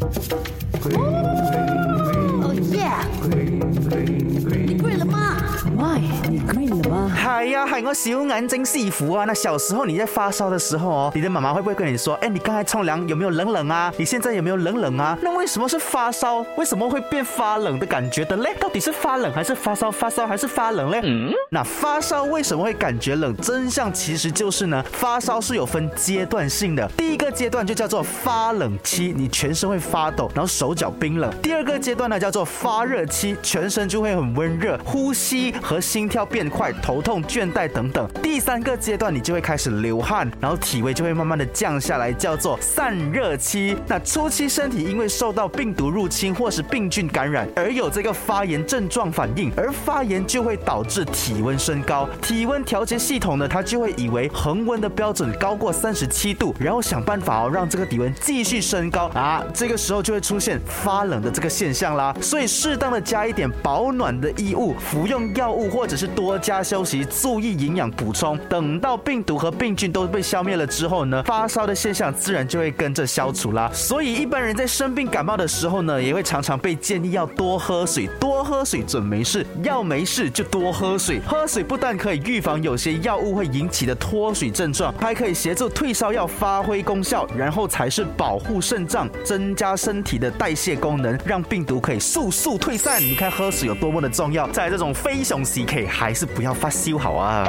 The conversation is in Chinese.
哦你 green 了吗？哎呀，喊我小眼睛师傅啊！那小时候你在发烧的时候哦，你的妈妈会不会跟你说，哎，你刚才冲凉有没有冷冷啊？你现在有没有冷冷啊？那为什么是发烧？为什么会变发冷的感觉的嘞？到底是发冷还是发烧？发烧还是发冷嘞？嗯，那发烧为什么会感觉冷？真相其实就是呢，发烧是有分阶段性的。第一个阶段就叫做发冷期，你全身会发抖，然后手脚冰冷。第二个阶段呢叫做发热期，全身就会很温热，呼吸和心跳变快，头痛、倦怠等等。第三个阶段你就会开始流汗，然后体温就会慢慢的降下来，叫做散热期。那初期身体因为受到病毒入侵或是病菌感染而有这个发炎症状反应，而发炎就会导致体温升高，体温调节系统呢它就会以为恒温的标准高过三十七度，然后想办法哦让这个体温继续升高啊，这个时候就会出现发冷的这个现象啦。所以适当的加一点保暖的衣物，服用药物或者是多加休息，注意营养补充。等到病毒和病菌都被消灭了之后呢，发烧的现象自然就会跟着消除啦。所以一般人在生病感冒的时候呢，也会常常被建议要多喝水，多喝水准没事，要没事就多喝水。喝水不但可以预防有些药物会引起的脱水症状，还可以协助退烧药发挥功效，然后才是保护肾脏，增加身体的代谢功能，让病毒可以速速退散。你看喝水有多么的重要，在这种非常时期，还是不要发烧好啊。